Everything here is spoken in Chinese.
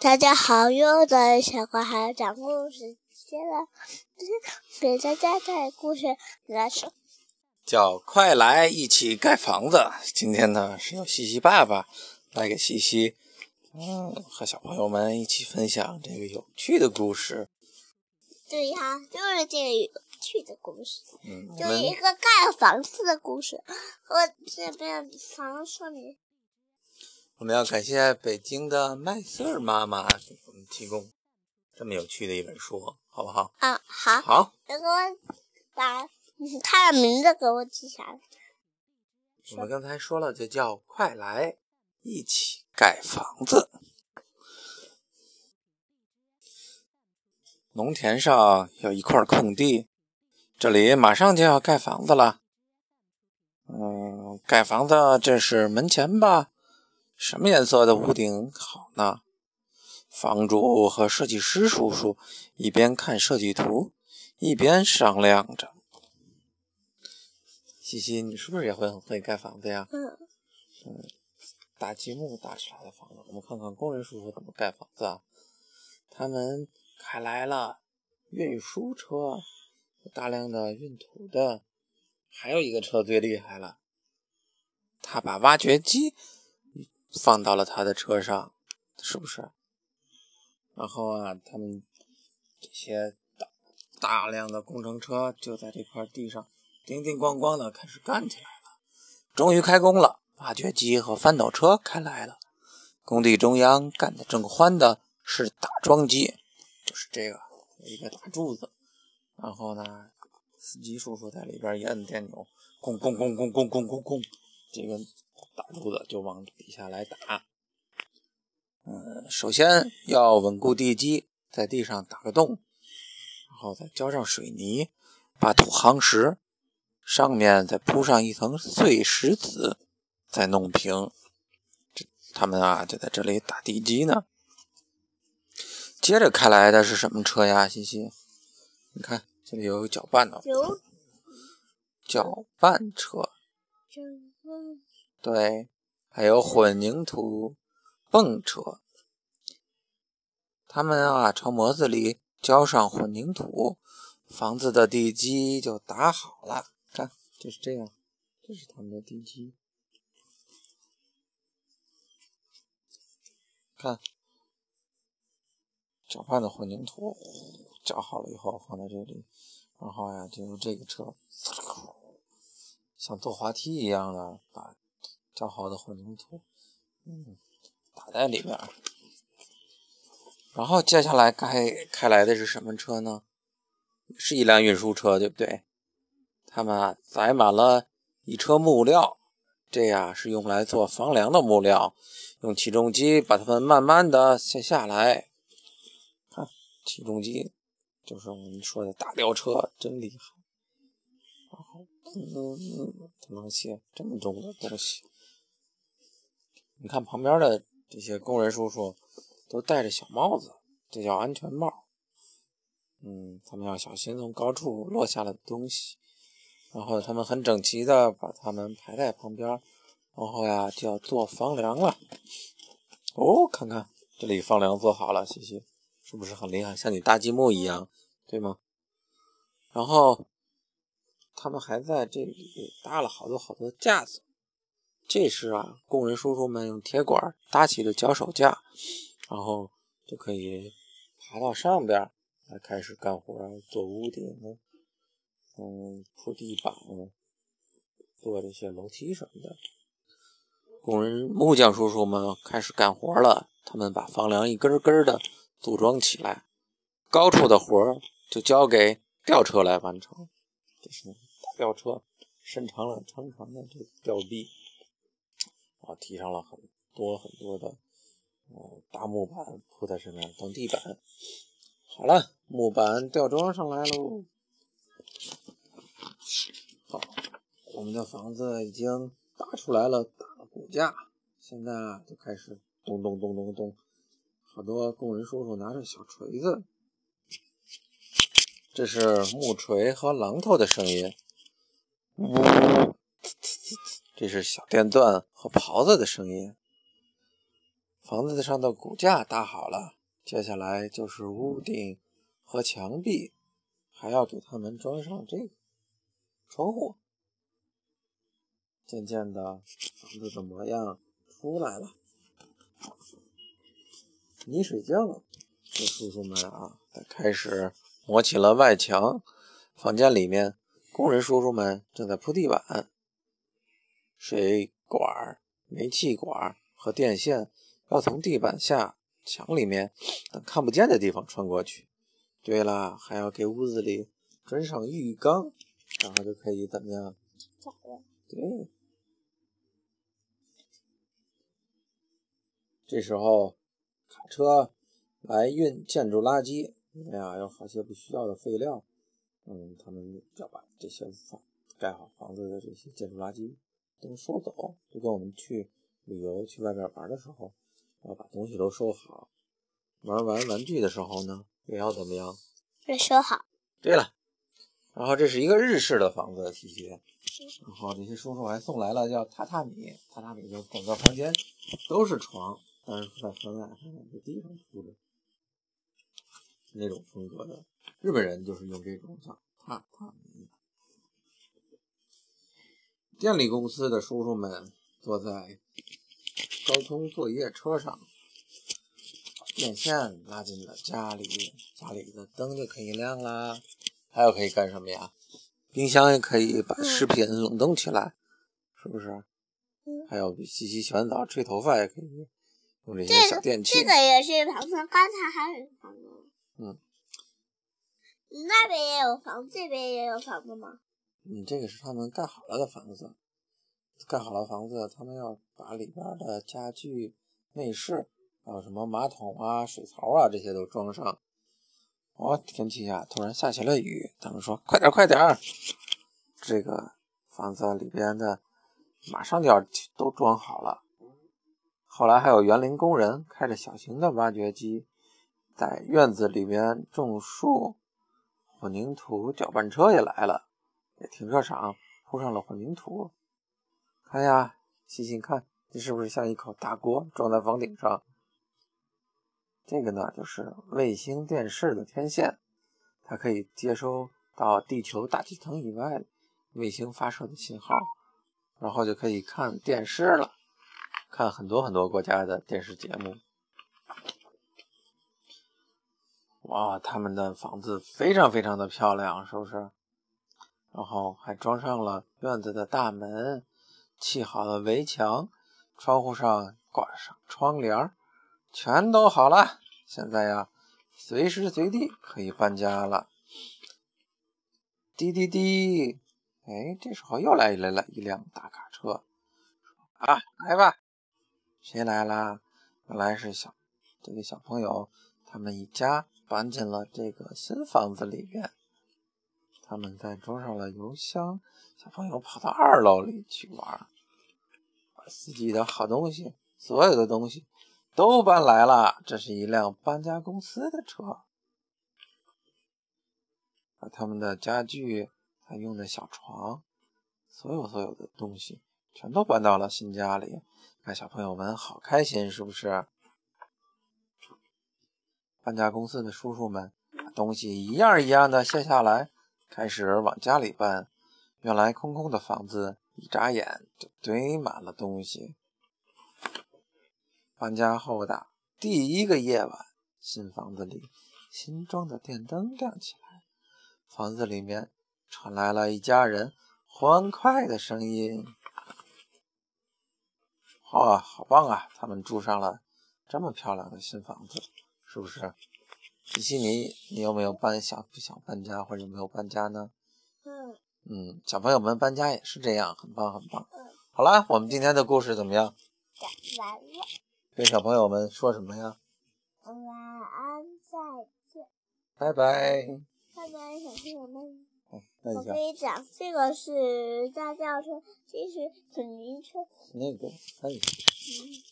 大家好，又到小乖孩讲故事接了，给大家带故事来说，叫快来一起盖房子。今天呢是由西西爸爸来给西西，嗯，和小朋友们一起分享这个有趣的故事。对呀，就是这个有趣的故事，嗯，就是一个盖房子的故事，我这边房说明。我们要感谢北京的麦瑟尔妈妈给我们提供这么有趣的一本书，好不好？啊，好，好，那给我把嗯他的名字给我记下来。我们刚才说了，就叫快来一起盖房子。农田上有一块空地，这里马上就要盖房子了。嗯，盖房子这是门前吧？什么颜色的屋顶好呢？房主和设计师叔叔一边看设计图，一边商量着。西西，你是不是也会很会盖房子呀？嗯，大积木搭起来的房子，我们看看工人叔叔怎么盖房子啊？他们开来了运输车，有大量的运土的，还有一个车最厉害了，他把挖掘机放到了他的车上，是不是？然后啊，他们这些大大量的工程车就在这块地上叮叮咣咣的开始干起来了。终于开工了，挖掘机和翻斗车开来了。工地中央干得正欢的是打桩机，就是这个有一个大柱子，然后呢，司机叔叔在里边一摁电钮，咣咣咣咣咣咣咣咣，这个大柱子就往底下来打。嗯，首先要稳固地基，在地上打个洞，然后再浇上水泥，把土夯实，上面再铺上一层碎石子，再弄平。这他们啊，就在这里打地基呢。接着开来的是什么车呀？西西，你看这里有搅拌的搅拌车，对，还有混凝土泵车。他们啊，朝模子里浇上混凝土，房子的地基就打好了。看，就是这样，这是他们的地基。看，搅拌的混凝土搅好了以后放在这里，然后呀，就用这个车，像坐滑梯一样的把搅好的混凝土，嗯，打在里面。然后接下来开开来的是什么车呢？是一辆运输车，对不对？他们啊载满了一车木料，这呀是用来做房梁的木料，用起重机把它们慢慢的卸下来。看，起重机就是我们说的大吊车，真厉害。然后，嗯，它能卸这么重的东西。你看旁边的这些工人叔叔都戴着小帽子，这叫安全帽。嗯，他们要小心从高处落下来的东西。然后他们很整齐的把它们排在旁边，然后呀就要做房梁了。哦，看看这里房梁做好了，西西是不是很厉害？像你搭积木一样，对吗？然后他们还在这里搭了好多好多架子。这是啊，工人叔叔们用铁管搭起了脚手架，然后就可以爬到上边来开始干活，做屋顶，嗯，铺地板，做这些楼梯什么的。工人木匠叔叔们开始干活了，他们把房梁一根根的组装起来，高处的活就交给吊车来完成。这是吊车，伸长了长长的这吊臂。啊，提上了很多很多的呃大木板铺在上面当地板。好了，木板吊装上来喽。好，我们的房子已经搭出来了，打了骨架，现在啊就开始咚咚咚咚咚，好多工人叔叔拿着小锤子，这是木锤和榔头的声音。呜。这是小电钻和刨子的声音。房子上的骨架搭好了，接下来就是屋顶和墙壁，还要给他们装上这个窗户。渐渐的，房子的模样出来了。泥水匠这叔叔们啊，开始磨起了外墙。房间里面，工人叔叔们正在铺地板。水管、煤气管和电线要从地板下、墙里面等看不见的地方穿过去。对了，还要给屋子里装上浴缸，然后就可以怎么样？对。这时候，卡车来运建筑垃圾，因为啊有好些不需要的废料，嗯，他们要把这些房盖好房子的这些建筑垃圾都收走，就跟我们去旅游去外边玩的时候，要把东西都收好。玩完玩具的时候呢，也要怎么样？要收好。对了，然后这是一个日式的房子，西西。然后这些叔叔还送来了叫榻榻米，榻榻米就整个房间都是床。但是在房外还在地上铺着，那种风格的日本人就是用这种叫榻榻米。电力公司的叔叔们坐在高空作业车上，把电线拉进了家里，家里的灯就可以亮啦。还有可以干什么呀？冰箱也可以把食品冷冻起来，是不是？还有洗洗洗完澡吹头发也可以。用这些小电器，这个也是房子。刚才还有。嗯。那边也有房，这边也有房子吗？你，这个是他们盖好了的房子。盖好了房子，他们要把里边的家具、内饰，还有什么马桶啊、水槽啊这些都装上。哦，天气呀，突然下起了雨。他们说：“快点，快点！”这个房子里边的马上就要都装好了。后来还有园林工人开着小型的挖掘机，在院子里边种树，混凝土搅拌车也来了，给停车场铺上了混凝土。看呀，细细看，这是不是像一口大锅装在房顶上？这个呢，就是卫星电视的天线，它可以接收到地球大气层以外卫星发射的信号，然后就可以看电视了。看很多很多国家的电视节目，哇，他们的房子非常非常的漂亮，是不是？然后还装上了院子的大门，砌好了围墙，窗户上挂上窗帘，全都好了。现在呀，随时随地可以搬家了。滴滴滴，哎，这时候又来来了一辆大卡车，啊，来吧。谁来啦？原来是小这个小朋友，他们一家搬进了这个新房子里边。他们在装上了油箱，小朋友跑到二楼里去玩，把自己的好东西，所有的东西都搬来了。这是一辆搬家公司的车，把他们的家具、他用的小床，所有所有的东西全都搬到了新家里。看小朋友们好开心，是不是？搬家公司的叔叔们把东西一样一样的卸下来，开始往家里搬。原来空空的房子，一眨眼就堆满了东西。搬家后的第一个夜晚，新房子里新装的电灯亮起来，房子里面传来了一家人欢快的声音。哇，好棒啊！他们住上了这么漂亮的新房子，是不是？迪士尼你有没有搬想不想搬家，或者有没有搬家呢？嗯嗯，小朋友们搬家也是这样，很棒很棒。好啦，我们今天的故事怎么样？讲完了。跟小朋友们说什么呀？晚安，再见。拜拜。拜拜，小朋友们。我可以讲，这个是大轿车，这是水泥车。那个，哎。嗯。